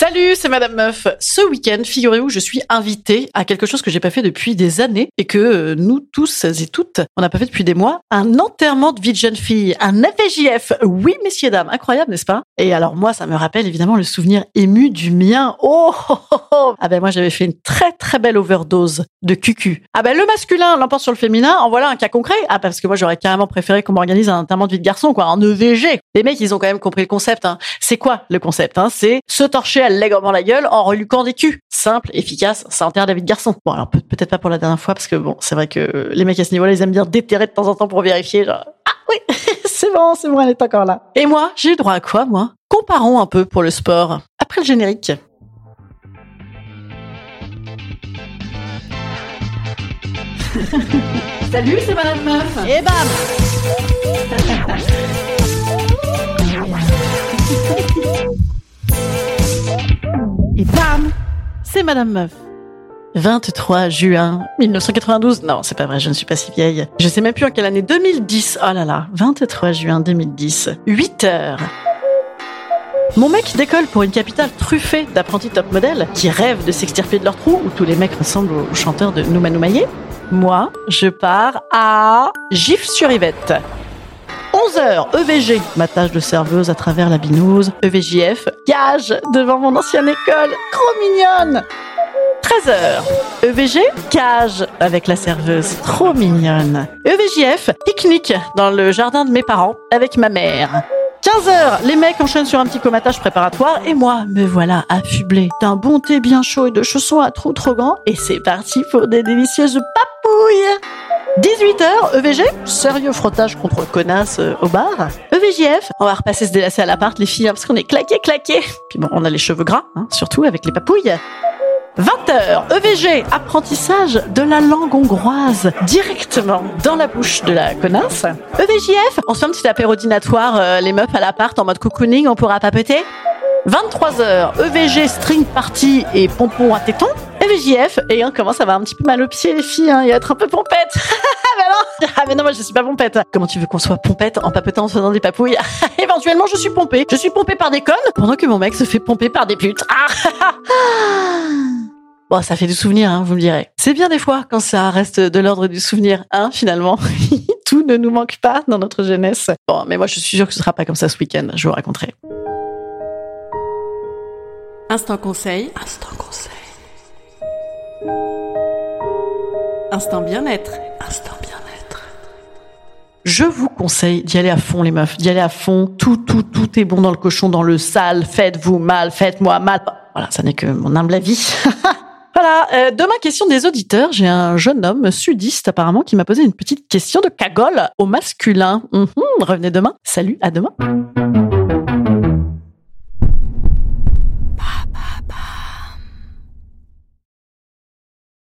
Salut, c'est Madame Meuf. Ce week-end, figurez-vous, je suis invitée à quelque chose que j'ai pas fait depuis des années et que euh, nous tous et toutes, on n'a pas fait depuis des mois. Un enterrement de vie de jeune fille, un FJF. Oui, messieurs, dames, incroyable, n'est-ce pas? Et alors moi, ça me rappelle évidemment le souvenir ému du mien. Oh, oh, oh, oh. Ah ben moi, j'avais fait une très très belle overdose de cucu. Ah ben le masculin l'emporte sur le féminin. En voilà un cas concret. Ah parce que moi, j'aurais carrément préféré qu'on m'organise un enterrement de vie de garçon, quoi, en EVG. Les mecs, ils ont quand même compris le concept. Hein. C'est quoi le concept hein? C'est se torcher allègrement la gueule en reluquant des culs. Simple, efficace, ça enterre de garçon. Bon, alors peut- peut-être pas pour la dernière fois, parce que bon, c'est vrai que les mecs à ce niveau-là, ils aiment bien déterrer de temps en temps pour vérifier, genre, ah oui, c'est bon, c'est bon, elle est encore là. Et moi, j'ai eu droit à quoi, moi? Comparons un peu pour le sport. Après le générique. Salut, c'est Madame Meuf. Et bam Et bam C'est Madame Meuf. 23 juin 1992. Non, c'est pas vrai, je ne suis pas si vieille. Je sais même plus en quelle année. 2010. Oh là là. 23 juin 2010. 8 heures. Mon mec décolle pour une capitale truffée d'apprentis top modèles qui rêvent de s'extirper de leur trou où tous les mecs ressemblent aux chanteurs de Nouma Noumaillé. Moi, je pars à Gif-sur-Yvette. 11h, EVG, ma de serveuse à travers la binouse. EVJF, gage devant mon ancienne école, trop mignonne 13h, EVG, cage avec la serveuse, trop mignonne. EVJF, pique-nique dans le jardin de mes parents avec ma mère. 15h, les mecs enchaînent sur un petit comatage préparatoire et moi, me voilà affublé d'un bon thé bien chaud et de chaussons à trous trop grands et c'est parti pour des délicieuses papouilles 18h, EVG, sérieux frottage contre connasse euh, au bar. EVJF, on va repasser se délasser à l'appart les filles hein, parce qu'on est claqué claqué. Puis bon, on a les cheveux gras, hein, surtout avec les papouilles. 20h, EVG, apprentissage de la langue hongroise directement dans la bouche de la connasse. EVJF, on se fait un petit apérodinatoire, euh, les meufs à l'appart en mode cocooning, on pourra papeter. 23h, EVG, string party et pompon à téton. EVJF, et on commence à avoir un petit peu mal aux pieds les filles, hein, et à être un peu pompette. mais non Ah mais non, moi je suis pas pompette. Comment tu veux qu'on soit pompette en papetant en faisant des papouilles? Éventuellement, je suis pompée. Je suis pompée par des connes pendant que mon mec se fait pomper par des putes. Ah Bon, ça fait du souvenir, hein, vous me direz. C'est bien des fois quand ça reste de l'ordre du souvenir, hein, finalement. Tout ne nous manque pas dans notre jeunesse. Bon, mais moi je suis sûre que ce sera pas comme ça ce week-end, je vous raconterai. Instant conseil. Instant conseil. Instant bien-être. Instant bien-être. Je vous conseille d'y aller à fond, les meufs. D'y aller à fond. Tout, tout, tout est bon dans le cochon, dans le sale. Faites-vous mal, faites-moi mal. Voilà, ça n'est que mon humble avis. Voilà, euh, demain, question des auditeurs. J'ai un jeune homme sudiste apparemment qui m'a posé une petite question de cagole au masculin. Mhm, revenez demain. Salut, à demain.